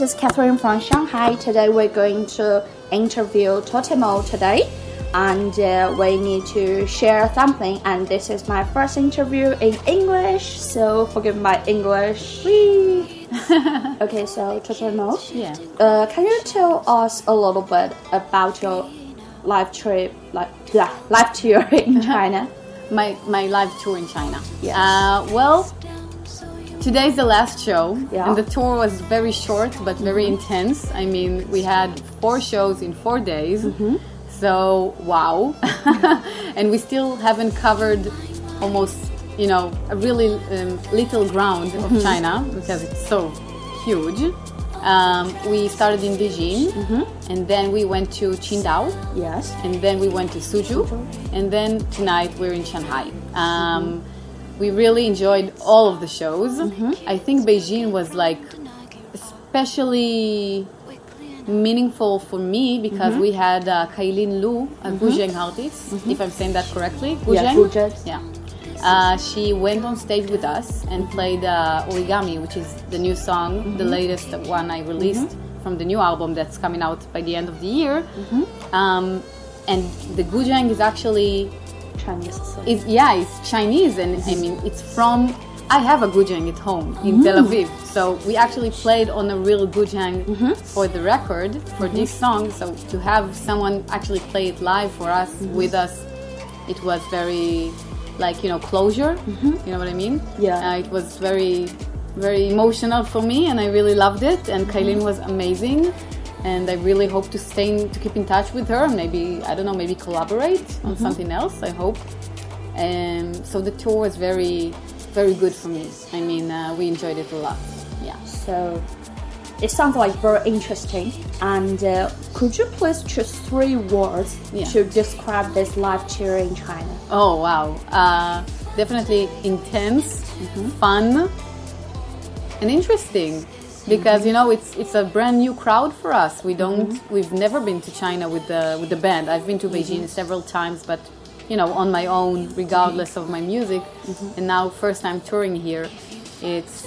this is Catherine from Shanghai. Today we're going to interview Totemo today, and uh, we need to share something. And this is my first interview in English, so forgive my English. Whee! okay, so Totemo, Yeah. uh, can you tell us a little bit about your life trip, like life tour in China? My my live tour in China. Yes. Uh, well, today's the last show, Yeah. and the tour was very short but very intense. I mean, we had four shows in four days. So wow, and we still haven't covered almost, you know, a really um, little ground of China because it's so huge. Um, we started in Beijing, and then we went to Qingdao, Yes. and then we went to Suzhou, and then tonight we're in Shanghai. Um, we really enjoyed all of the shows. I think Beijing was like especially meaningful for me because we had uh, Kailin Lu, a Guzheng artist, if I'm saying that correctly. Yeah, Guzheng. Yeah. Uh, she went on stage with us and played uh, Origami, which is the new song, the latest one I released from the new album that's coming out by the end of the year. Um, and the Guzheng is actually Chinese. So. is yeah, it's Chinese, and I mean it's from. I have a guzheng at home in Tel mm. Aviv, so we actually played on a real guzheng mm-hmm. for the record for mm-hmm. this song. So to have someone actually play it live for us mm-hmm. with us, it was very like you know closure. You know what I mean? Yeah. Uh, it was very very emotional for me, and I really loved it. And Kailin was amazing. And I really hope to stay in, to keep in touch with her. Maybe I don't know, maybe collaborate on something else. I hope. And so the tour was very, very good for me. I mean, uh, we enjoyed it a lot. Yeah. So it sounds like very interesting. And uh, could you please choose three words Yeah. to describe this live tour in China? Oh wow. Uh, definitely intense, fun, and interesting. Because you mm-hmm. know it's it's a brand new crowd for us. We don't mm-hmm. we've never been to China with the with the band. I've been to mm-hmm. Beijing several times, but you know on my own, regardless of my music. And now first time touring here, it's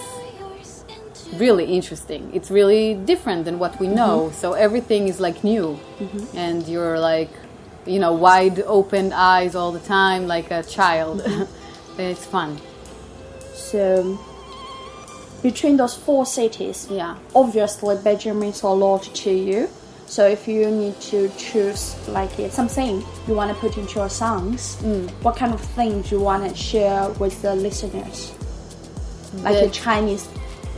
really interesting. It's really different than what we know. So everything is like new, and you're like, you know, wide open eyes all the time, like a child. it's fun. So between those four cities, Yeah. obviously Beijing means a lot to you. So if you need to choose like something you want to put into your songs, Mm. what kind of things you want to share with the listeners? Like The- a Chinese,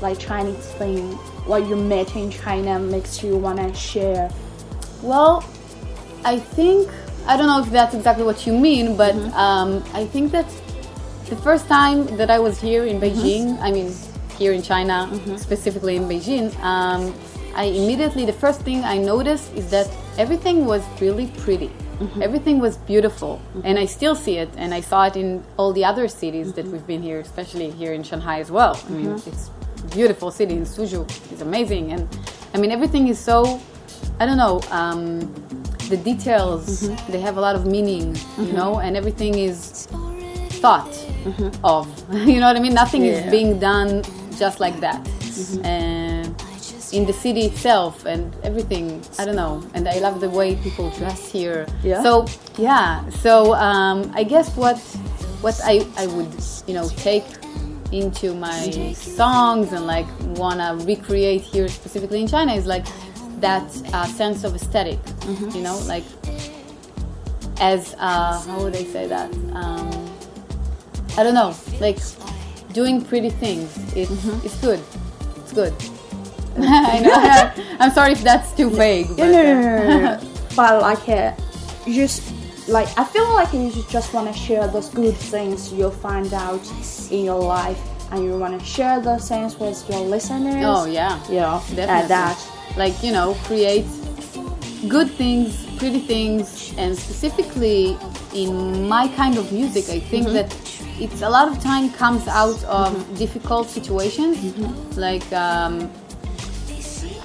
like Chinese thing, what you met in China makes you want to share. Well, I think I don't know if that's exactly what you mean, but um, I think that the first time that I was here in Beijing, I mean here in China, mm-hmm. specifically in Beijing, um, I immediately the first thing I noticed is that everything was really pretty. Mm-hmm. Everything was beautiful, mm-hmm. and I still see it, and I saw it in all the other cities that we've been here, especially here in Shanghai as well. I mean, it's a beautiful city in Suzhou. It's amazing, and I mean everything is so I don't know. Um, the details they have a lot of meaning, you know, and everything is thought of. you know what I mean? Nothing Yeah. is being done just like that. And in the city itself and everything, I don't know. And I love the way people dress here. Yeah. So yeah. So um, I guess what what I I would you know take into my songs and like wanna recreate here specifically in China is like that uh, sense of esthetic you know like as uh, how would I say that um, I don't know like doing pretty things it's, it's good it's good I know I'm sorry if that's too vague but, No, no, uh, no, no, no. but like, uh, just like I feel like you just want to share those good things you find out in your life, and you want to share those things with your listeners. oh yeah yeah, Definitely. and that. like you know create good things pretty things and specifically in my kind of music i think that it's a lot of time comes out of difficult situations like um,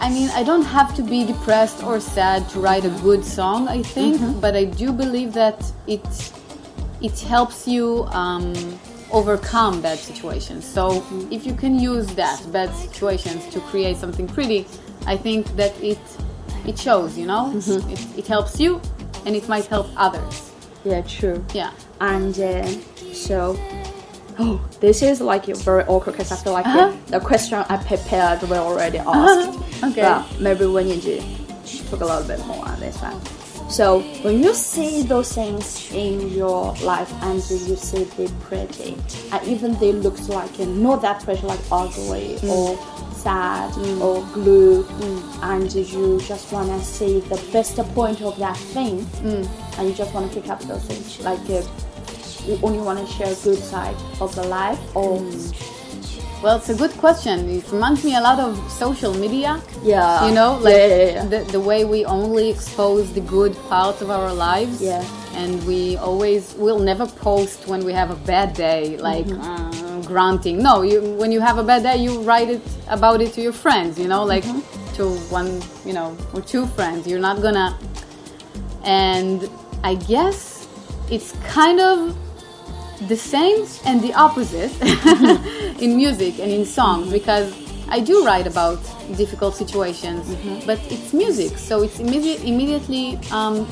I mean, I don't have to be depressed or sad to write a good song. I think, but I do believe that it it helps you um, overcome bad situations. So if you can use that bad situations to create something pretty, I think that it it shows, you know, Mm-hmm. it, it helps you, and it might help others. Yeah, true. Yeah. And uh, so, oh, this is like very awkward because I feel like Uh-huh. the, the question I prepared we already asked. Okay. But maybe we need to talk a little bit more on this one. So when you see those things in your life and you see they pretty, and even they looks like uh, not that pretty, like ugly Mm. or sad or blue, and you just wanna see the best point of that thing, Mm. and you just wanna pick up those things, like uh, you only wanna share good side of the life, or Mm. Well, it's a good question. It reminds me a lot of social media. yeah, You know, like yeah, yeah, yeah. The, the way we only expose the good parts of our lives. Yeah. And we always will never post when we have a bad day, like Mm-hmm. uh, granting. No, you when you have a bad day, you write it about it to your friends. You know, like Mm-hmm. to one, you know, or two friends. You're not gonna. And I guess it's kind of the same and the opposite in music and in songs because I do write about difficult situations, but it's music, so it's immediate, immediately um,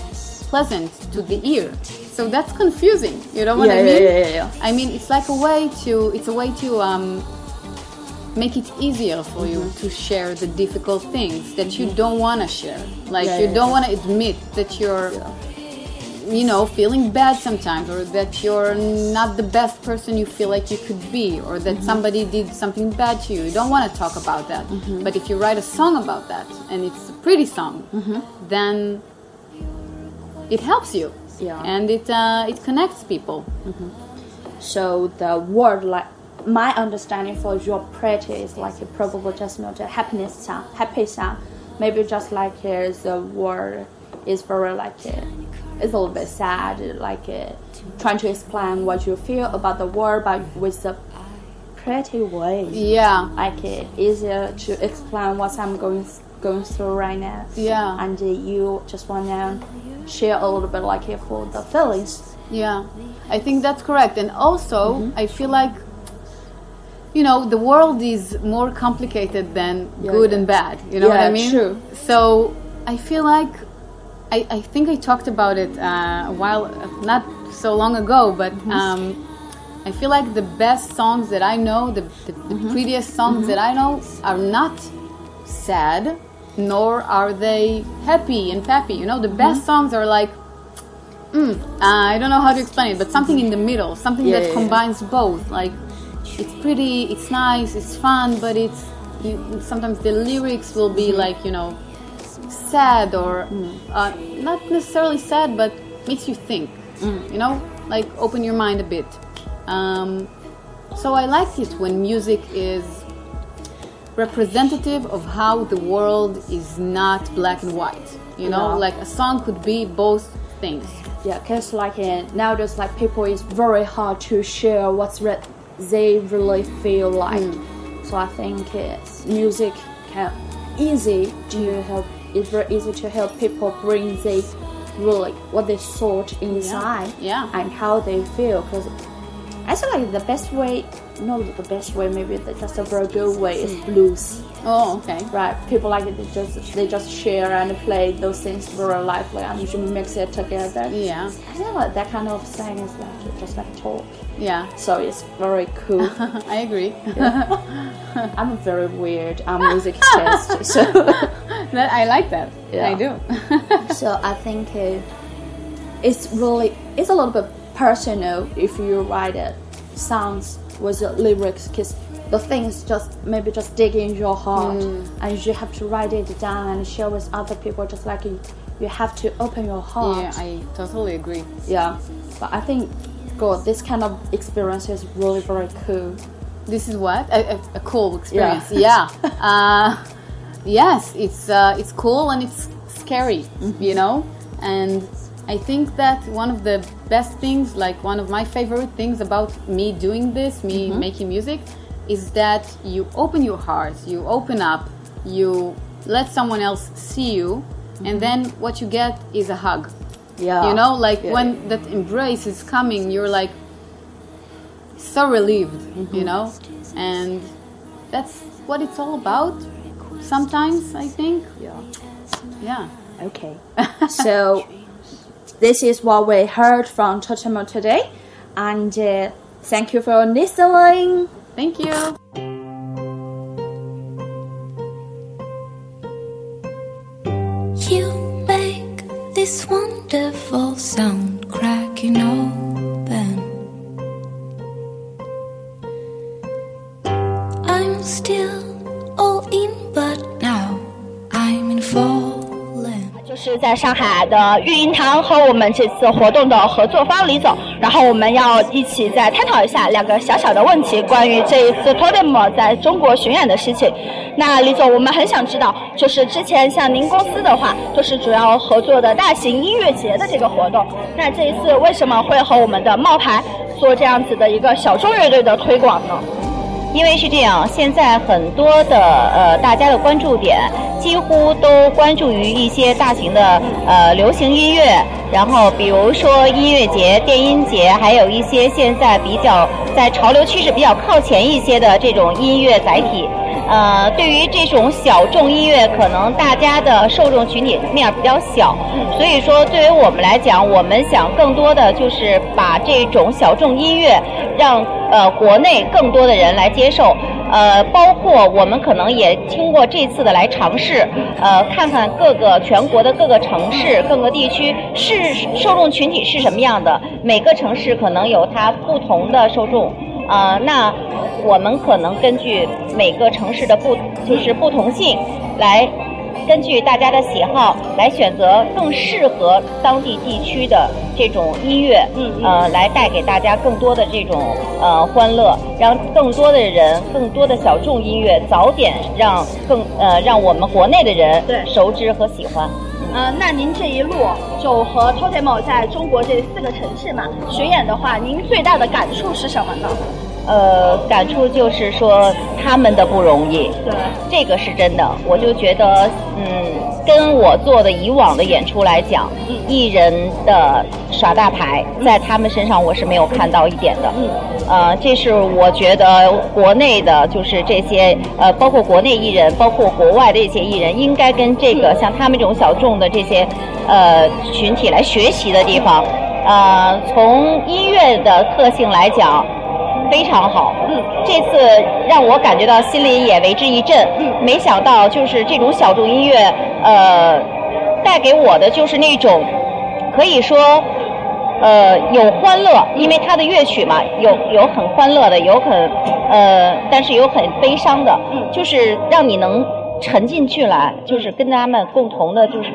pleasant to the ear. So that's confusing. You know what Yeah, I mean? yeah, yeah, yeah. I mean, it's like a way to it's a way to um, make it easier for you Mm-hmm. to share the difficult things that you don't want to share. Like Yeah, you yeah, don't want to admit that you're you know, feeling bad sometimes, or that you're not the best person you feel like you could be, or that somebody did something bad to you. You don't want to talk about that. But if you write a song about that, and it's a pretty song, then it helps you. Yeah. And it uh, it connects people. So the word like my understanding for your pretty is like probably just not a happiness sound, happy sound. Maybe just like uh, the word is very like uh, it's a little bit sad, like uh, trying to explain what you feel about the word, but with a pretty way. Yeah. Like uh, easier to explain what I'm going going through right now. Yeah. And uh, you just wanna share a little bit like uh, for the feelings. Yeah, I think that's correct. And also, Mm-hmm. I feel like, you know, the world is more complicated than Yeah, good yeah. and bad. You know what I mean? true. So I feel like, I, I think I talked about it uh, a while, not so long ago, but Mm-hmm. um, I feel like the best songs that I know, the, the, the Mm-hmm. prettiest songs that I know, are not sad, nor are they happy and peppy. You know, the Mm-hmm. best songs are like, mm, uh, I don't know how to explain it, but something in the middle, something Yeah, that yeah, yeah. combines both. Like, it's pretty, it's nice, it's fun, but it's you, sometimes the lyrics will be Mm-hmm. like, you know, sad or Mm. uh, not necessarily sad, but makes you think. Mm. You know, like open your mind a bit. Um, so I like it when music is representative of how the world is not black and white. You know, Yeah. like a song could be both things. Yeah, cause like uh, nowadays, like people is very hard to share what's re- they really feel like. So I think uh, music can easy to help. It's very easy to help people bring they really what they thought inside Yeah. and how they feel. Cause I feel like the best way, not the best way, maybe the, just a very good way is hmm. blues. Oh, okay. Right, people like it. They just they just share and play those things very lively, and you mix it together. Yeah. I feel like that kind of thing is like just like talk. Yeah. So it's very cool. I agree. I'm very weird. I'm music taste, so that, I like that. Yeah. I do. so I think uh, it's really it's a little bit personal if you write it songs with the lyrics because the things just maybe just dig in your heart and you have to write it down and share with other people just like you, you have to open your heart yeah, I totally agree. Yeah, but I think, God, this kind of experience is really very cool. This is what a, a, a cool experience. Yeah. uh, yes, it's uh, it's cool and it's scary, you know. And I think that one of the best things, like one of my favorite things about me doing this, me making music, is that you open your heart, you open up, you let someone else see you, and then what you get is a hug. Yeah, You know, like Yeah, when that embrace is coming, you're like so relieved, Mm-hmm. you know? And that's what it's all about. Sometimes I think. Yeah. Yeah. Okay. so this is what we heard from Totemo today, and uh, thank you for listening. Thank you. You make this wonderful sound 在上海的育婴堂和我们这次活动的合作方李总，然后我们要一起再探讨一下两个小小的问题，关于这一次 Totem 在中国巡演的事情。那李总，我们很想知道，就是之前像您公司的话，都是主要合作的大型音乐节的这个活动，那这一次为什么会和我们的冒牌做这样子的一个小众乐队的推广呢？因为是这样，现在很多的呃，大家的关注点几乎都关注于一些大型的呃流行音乐，然后比如说音乐节、电音节，还有一些现在比较在潮流趋势比较靠前一些的这种音乐载体。呃，对于这种小众音乐，可能大家的受众群体面比较小，所以说对于我们来讲，我们想更多的就是把这种小众音乐让呃国内更多的人来接受，呃，包括我们可能也经过这次的来尝试，呃，看看各个全国的各个城市、各个地区是受众群体是什么样的，每个城市可能有它不同的受众。呃，那我们可能根据每个城市的不就是不同性，来根据大家的喜好来选择更适合当地地区的这种音乐，呃，来带给大家更多的这种呃欢乐，让更多的人、更多的小众音乐早点让更呃让我们国内的人对熟知和喜欢。呃，那您这一路就和 Totemo 在中国这四个城市嘛巡演的话，您最大的感触是什么呢？呃，感触就是说他们的不容易，对，这个是真的。我就觉得，嗯，跟我做的以往的演出来讲，艺人的耍大牌，在他们身上我是没有看到一点的。嗯，呃，这是我觉得国内的，就是这些呃，包括国内艺人，包括国外的这些艺人，应该跟这个像他们这种小众的这些呃群体来学习的地方。呃，从音乐的特性来讲。非常好，嗯，这次让我感觉到心里也为之一振，嗯没想到就是这种小众音乐，呃，带给我的就是那种可以说，呃，有欢乐，因为它的乐曲嘛，有有很欢乐的，有很呃，但是有很悲伤的，嗯。就是让你能沉进去来，就是跟他们共同的，就是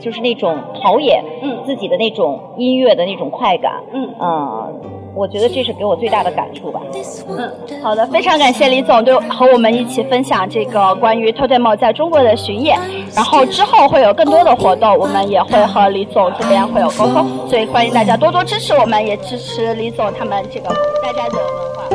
就是那种陶冶，嗯。自己的那种音乐的那种快感，嗯。嗯，我觉得这是给我最大的感触吧。嗯，好的，非常感谢李总对和我们一起分享这个关于 Totemo 在中国的巡演，然后之后会有更多的活动，我们也会和李总这边会有沟通，所以欢迎大家多多支持我们，也支持李总他们这个大家的文化。